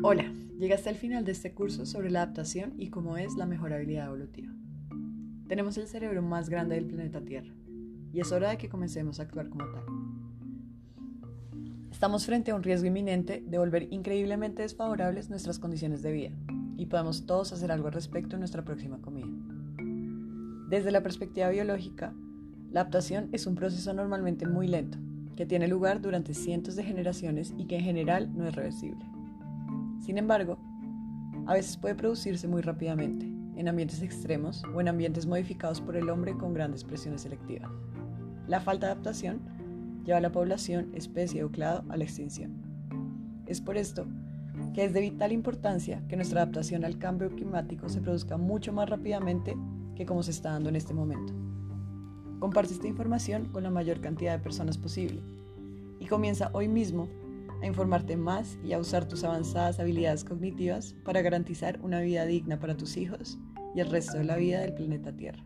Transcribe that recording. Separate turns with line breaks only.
Hola, llegaste al final de este curso sobre la adaptación y cómo es la mejor habilidad evolutiva. Tenemos el cerebro más grande del planeta Tierra y es hora de que comencemos a actuar como tal. Estamos frente a un riesgo inminente de volver increíblemente desfavorables nuestras condiciones de vida y podemos todos hacer algo al respecto en nuestra próxima comida. Desde la perspectiva biológica, la adaptación es un proceso normalmente muy lento, que tiene lugar durante cientos de generaciones y que en general no es reversible. Sin embargo, a veces puede producirse muy rápidamente, en ambientes extremos o en ambientes modificados por el hombre con grandes presiones selectivas. La falta de adaptación lleva a la población, especie o clado a la extinción. Es por esto que es de vital importancia que nuestra adaptación al cambio climático se produzca mucho más rápidamente que como se está dando en este momento. Comparte esta información con la mayor cantidad de personas posible y comienza hoy mismo a informarte más y a usar tus avanzadas habilidades cognitivas para garantizar una vida digna para tus hijos y el resto de la vida del planeta Tierra.